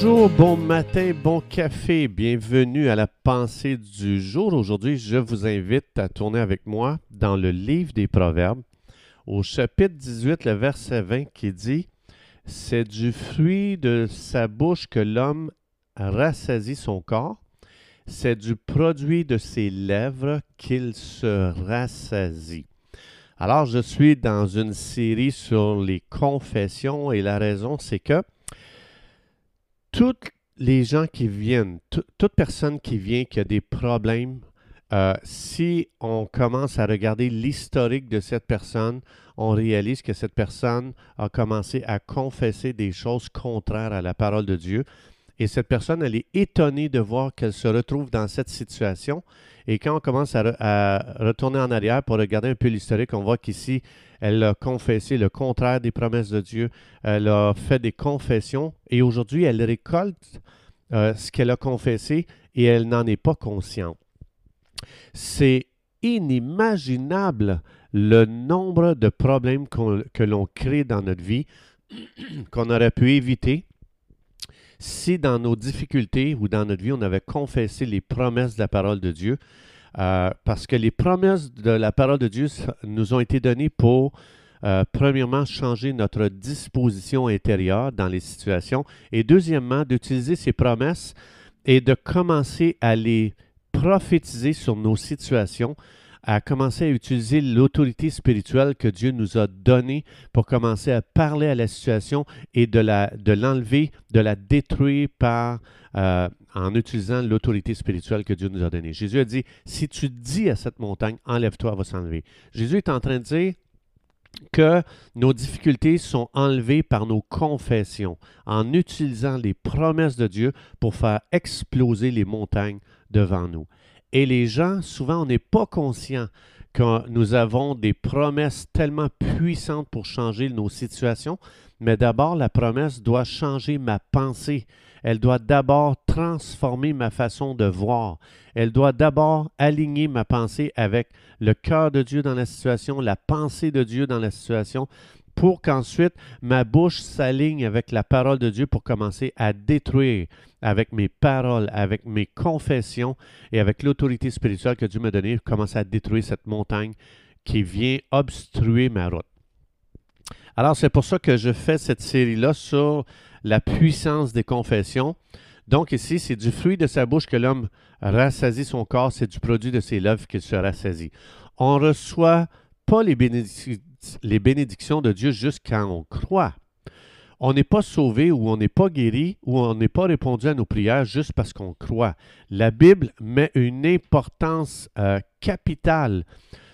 Bonjour, bon matin, bon café, bienvenue à la pensée du jour. Aujourd'hui, je vous invite à tourner avec moi dans le livre des Proverbes, au chapitre 18, le verset 20 qui dit C'est du fruit de sa bouche que l'homme rassasie son corps, c'est du produit de ses lèvres qu'il se rassasie. Alors, je suis dans une série sur les confessions et la raison, c'est que toutes les gens qui viennent, toute personne qui vient qui a des problèmes, euh, si on commence à regarder l'historique de cette personne, on réalise que cette personne a commencé à confesser des choses contraires à la parole de Dieu. Et cette personne, elle est étonnée de voir qu'elle se retrouve dans cette situation. Et quand on commence à, retourner en arrière pour regarder un peu l'historique, on voit qu'ici, elle a confessé le contraire des promesses de Dieu. Elle a fait des confessions et aujourd'hui, elle récolte euh, ce qu'elle a confessé et elle n'en est pas consciente. C'est inimaginable le nombre de problèmes que l'on crée dans notre vie qu'on aurait pu éviter si dans nos difficultés ou dans notre vie, on avait confessé les promesses de la parole de Dieu, euh, parce que les promesses de la parole de Dieu nous ont été données pour, euh, premièrement, changer notre disposition intérieure dans les situations, et deuxièmement, d'utiliser ces promesses et de commencer à les prophétiser sur nos situations à commencer à utiliser l'autorité spirituelle que Dieu nous a donnée pour commencer à parler à la situation et de, la, de l'enlever, de la détruire par, euh, en utilisant l'autorité spirituelle que Dieu nous a donnée. Jésus a dit, si tu dis à cette montagne, enlève-toi, elle va s'enlever. Jésus est en train de dire que nos difficultés sont enlevées par nos confessions, en utilisant les promesses de Dieu pour faire exploser les montagnes devant nous. Et les gens, souvent, on n'est pas conscient que nous avons des promesses tellement puissantes pour changer nos situations, mais d'abord, la promesse doit changer ma pensée. Elle doit d'abord transformer ma façon de voir. Elle doit d'abord aligner ma pensée avec le cœur de Dieu dans la situation, la pensée de Dieu dans la situation, pour qu'ensuite ma bouche s'aligne avec la parole de Dieu pour commencer à détruire avec mes paroles, avec mes confessions et avec l'autorité spirituelle que Dieu m'a donnée, commencer à détruire cette montagne qui vient obstruer ma route. Alors c'est pour ça que je fais cette série-là sur la puissance des confessions. Donc ici, c'est du fruit de sa bouche que l'homme rassasie son corps, c'est du produit de ses lèvres qu'il se rassasie. On reçoit pas les, bénédictions de Dieu juste quand on croit. On n'est pas sauvé ou on n'est pas guéri ou on n'est pas répondu à nos prières juste parce qu'on croit. La Bible met une importance euh, capitale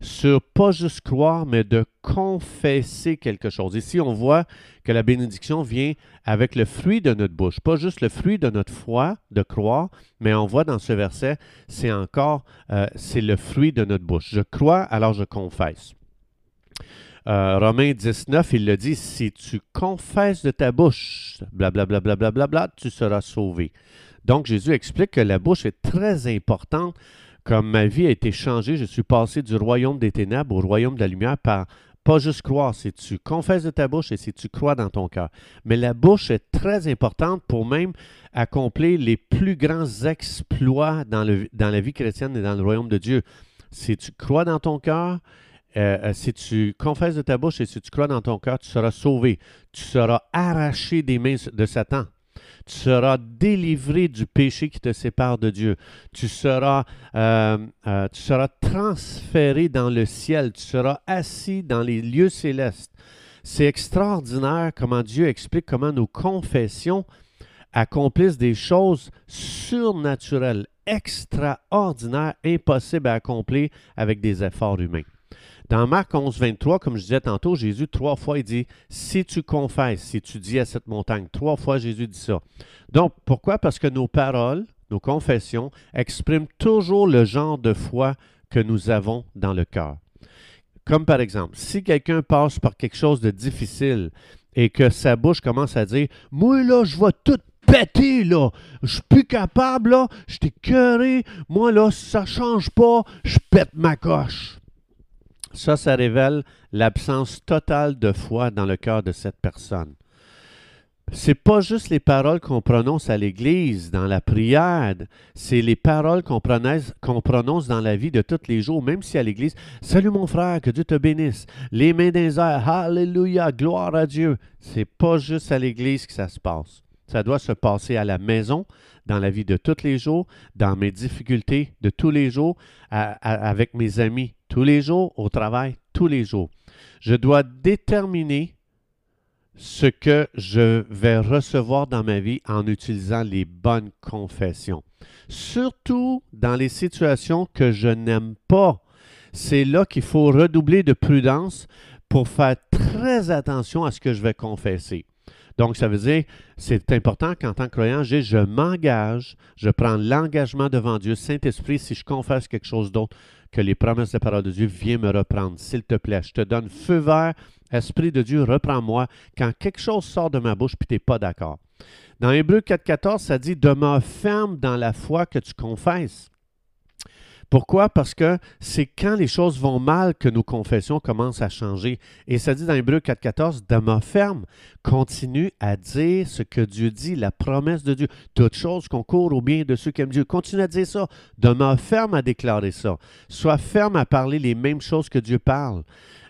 sur pas juste croire, mais de confesser quelque chose. Ici, on voit que la bénédiction vient avec le fruit de notre bouche, pas juste le fruit de notre foi, de croire, mais on voit dans ce verset, c'est encore, euh, c'est le fruit de notre bouche. Je crois, alors je confesse. Euh, Romains 19, il le dit, si tu confesses de ta bouche, blablabla, bla, bla, bla, bla, tu seras sauvé. Donc Jésus explique que la bouche est très importante. Comme ma vie a été changée, je suis passé du royaume des ténèbres au royaume de la lumière par pas juste croire, si tu confesses de ta bouche et si tu crois dans ton cœur. Mais la bouche est très importante pour même accomplir les plus grands exploits dans, le, dans la vie chrétienne et dans le royaume de Dieu. Si tu crois dans ton cœur, euh, euh, si tu confesses de ta bouche et si tu crois dans ton cœur, tu seras sauvé. Tu seras arraché des mains de Satan. Tu seras délivré du péché qui te sépare de Dieu. Tu seras, euh, tu seras transféré dans le ciel. Tu seras assis dans les lieux célestes. C'est extraordinaire comment Dieu explique comment nos confessions accomplissent des choses surnaturelles, extraordinaires, impossibles à accomplir avec des efforts humains. Dans Marc 11, 23, comme je disais tantôt, Jésus, trois fois, il dit Si tu confesses, si tu dis à cette montagne, trois fois Jésus dit ça. Donc, pourquoi? Parce que nos paroles, nos confessions expriment toujours le genre de foi que nous avons dans le cœur. Comme par exemple, si quelqu'un passe par quelque chose de difficile et que sa bouche commence à dire Moi, là, je vais tout péter, là. Je suis plus capable, là. Je t'ai. Moi, là, ça change pas. Je pète ma coche. Ça, ça révèle l'absence totale de foi dans le cœur de cette personne. c'est pas juste les paroles qu'on prononce à l'Église, dans la prière, c'est les paroles qu'on prononce, dans la vie de tous les jours, même si à l'Église, Salut mon frère, que Dieu te bénisse, les mains les airs, Alléluia, gloire à Dieu. C'est pas juste à l'Église que ça se passe. Ça doit se passer à la maison, dans la vie de tous les jours, dans mes difficultés de tous les jours, avec mes amis tous les jours, au travail tous les jours. Je dois déterminer ce que je vais recevoir dans ma vie en utilisant les bonnes confessions. Surtout dans les situations que je n'aime pas. C'est là qu'il faut redoubler de prudence pour faire très attention à ce que je vais confesser. Donc, ça veut dire, c'est important qu'en tant que croyant, je, je m'engage, je prends l'engagement devant Dieu. Saint-Esprit, si je confesse quelque chose d'autre, que les promesses de la parole de Dieu, viens me reprendre, s'il te plaît. Je te donne feu vert, Esprit de Dieu, reprends-moi quand quelque chose sort de ma bouche et tu n'es pas d'accord. Dans Hébreu 4.14, ça dit Demeure ferme dans la foi que tu confesses. Pourquoi? Parce que c'est quand les choses vont mal que nos confessions commencent à changer. Et ça dit dans Hébreu 4.14, demeure ferme, continue à dire ce que Dieu dit, la promesse de Dieu. Toute chose concourt au bien de ceux qui aiment Dieu. Continue à dire ça. Demeure ferme à déclarer ça. Sois ferme à parler les mêmes choses que Dieu parle.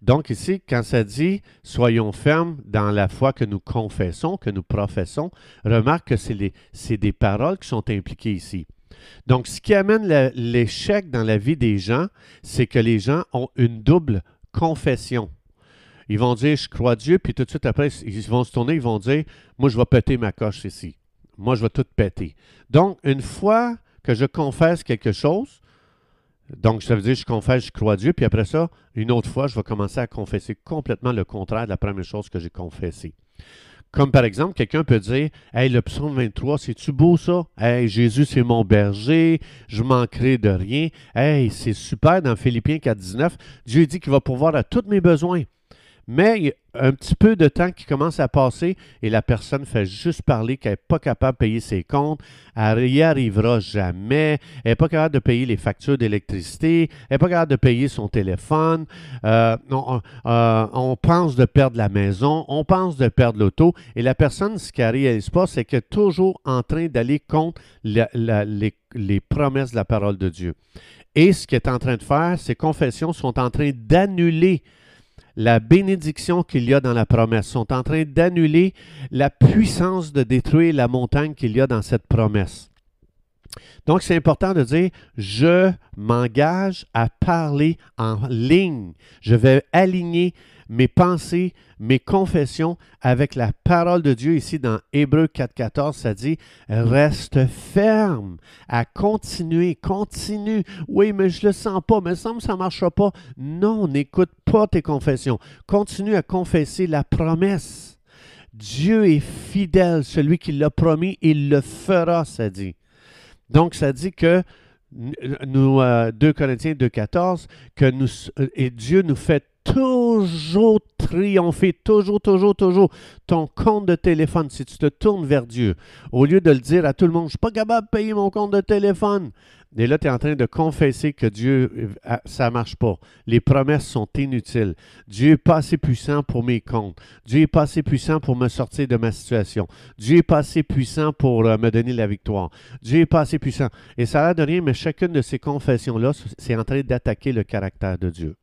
Donc ici, quand ça dit soyons fermes dans la foi que nous confessons, que nous professons, remarque que c'est des paroles qui sont impliquées ici. Donc, ce qui amène l'échec dans la vie des gens, c'est que les gens ont une double confession. Ils vont dire je crois Dieu, puis tout de suite après, ils vont se tourner, ils vont dire moi je vais péter ma coche ici. Moi je vais tout péter. Donc, une fois que je confesse quelque chose, donc, ça veut dire, je confesse, je crois Dieu, puis après ça, une autre fois, je vais commencer à confesser complètement le contraire de la première chose que j'ai confessée. Comme par exemple, quelqu'un peut dire Hey, le psaume 23, c'est-tu beau ça? Hey, Jésus, c'est mon berger, je manquerai de rien. Hey, c'est super dans Philippiens 4, 19. Dieu dit qu'il va pourvoir à tous mes besoins. Mais un petit peu de temps qui commence à passer et la personne fait juste parler qu'elle n'est pas capable de payer ses comptes, elle n'y arrivera jamais, elle n'est pas capable de payer les factures d'électricité, elle n'est pas capable de payer son téléphone, euh, euh, on, pense de perdre la maison, on pense de perdre l'auto. Et la personne, ce qu'elle ne réalise pas, c'est qu'elle est toujours en train d'aller contre les, les promesses de la parole de Dieu. Et ce qu'elle est en train de faire, ces confessions sont en train d'annuler la bénédiction qu'il y a dans la promesse, sont en train d'annuler la puissance de détruire la montagne qu'il y a dans cette promesse. Donc, c'est important de dire, je m'engage à parler en ligne. Je vais aligner mes pensées, mes confessions avec la parole de Dieu. Ici, dans Hébreu 4.14, ça dit, reste ferme à continuer, continue. Oui, mais je ne le sens pas, mais ça me ça ne marchera pas. Non, n'écoute pas tes confessions. Continue à confesser la promesse. Dieu est fidèle, celui qui l'a promis, il le fera, ça dit. Donc, ça dit que nous, 2 euh, Corinthiens 2.14, que nous, et Dieu nous fait toujours triompher, toujours, toujours, toujours. Ton compte de téléphone, si tu te tournes vers Dieu, au lieu de le dire à tout le monde, je ne suis pas capable de payer mon compte de téléphone. Et là, tu es en train de confesser que Dieu, euh, ça ne marche pas. Les promesses sont inutiles. Dieu n'est pas assez puissant pour mes comptes. Dieu n'est pas assez puissant pour me sortir de ma situation. Dieu n'est pas assez puissant pour euh, me donner la victoire. Dieu n'est pas assez puissant. Et ça a l'air de rien, mais chacune de ces confessions-là, c'est en train d'attaquer le caractère de Dieu.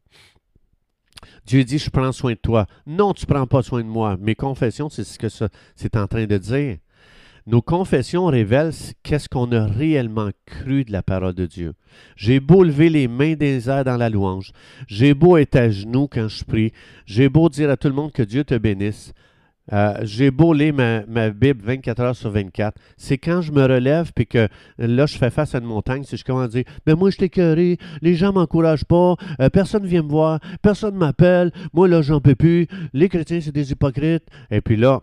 Dieu dit, je prends soin de toi. Non, tu ne prends pas soin de moi. Mes confessions, c'est ce que c'est en train de dire. Nos confessions révèlent qu'est-ce qu'on a réellement cru de la parole de Dieu. J'ai beau lever les mains des airs dans la louange, j'ai beau être à genoux quand je prie, j'ai beau dire à tout le monde que Dieu te bénisse, euh, j'ai beau lire ma, Bible 24 heures sur 24. C'est quand je me relève puis que là, je fais face à une montagne, c'est je commence à dire Ben moi, je t'ai les gens ne m'encouragent pas, euh, personne ne vient me voir, personne ne m'appelle, moi, là, j'en peux plus, les chrétiens, c'est des hypocrites. Et puis là,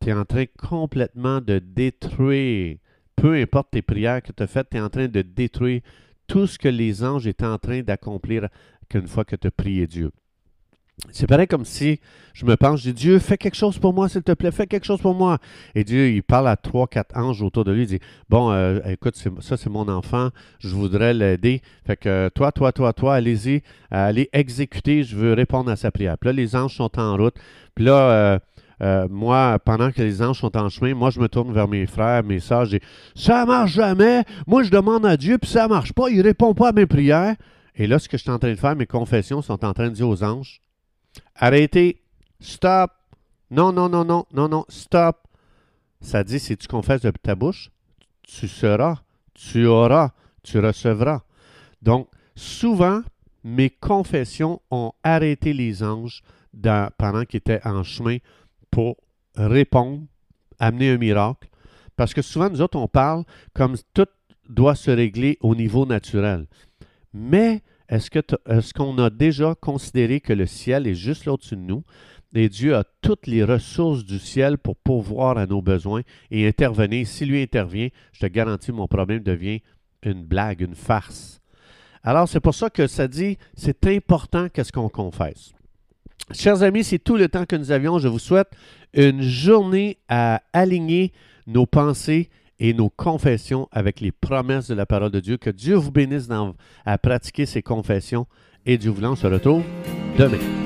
tu es en train complètement de détruire, peu importe tes prières que tu as faites, tu es en train de détruire tout ce que les anges étaient en train d'accomplir qu'une fois que tu as prié Dieu. C'est pareil comme si je me pense, je dis Dieu, fais quelque chose pour moi, s'il te plaît, fais quelque chose pour moi. Et Dieu, il parle à trois, quatre anges autour de lui, il dit Bon, euh, écoute, ça c'est mon enfant, je voudrais l'aider. Fait que toi, toi, toi, toi, allez-y, euh, allez exécuter, je veux répondre à sa prière. Puis là, les anges sont en route. Puis là, euh, Euh, moi, pendant que les anges sont en chemin, moi, je me tourne vers mes frères, mes sœurs, je dis Ça marche jamais. Moi, je demande à Dieu, puis ça marche pas. Il répond pas à mes prières. Et là, ce que je suis en train de faire, mes confessions sont en train de dire aux anges Arrêtez, stop. Non, non, non, non, non, non, stop. Ça dit si tu confesses de ta bouche, tu seras, tu auras, tu recevras. Donc, souvent, mes confessions ont arrêté les anges pendant qu'ils étaient en chemin pour répondre, amener un miracle. Parce que souvent, nous autres, on parle comme tout doit se régler au niveau naturel. Mais est-ce, qu'on a déjà considéré que le ciel est juste là au-dessus de nous et Dieu a toutes les ressources du ciel pour pourvoir à nos besoins et intervenir? Si lui intervient, je te garantis, mon problème devient une blague, une farce. Alors, c'est pour ça que ça dit, c'est important qu'est-ce qu'on confesse. Chers amis, c'est tout le temps que nous avions. Je vous souhaite une journée à aligner nos pensées et nos confessions avec les promesses de la parole de Dieu. Que Dieu vous bénisse à pratiquer ces confessions. Et Dieu voulant, on se retrouve demain.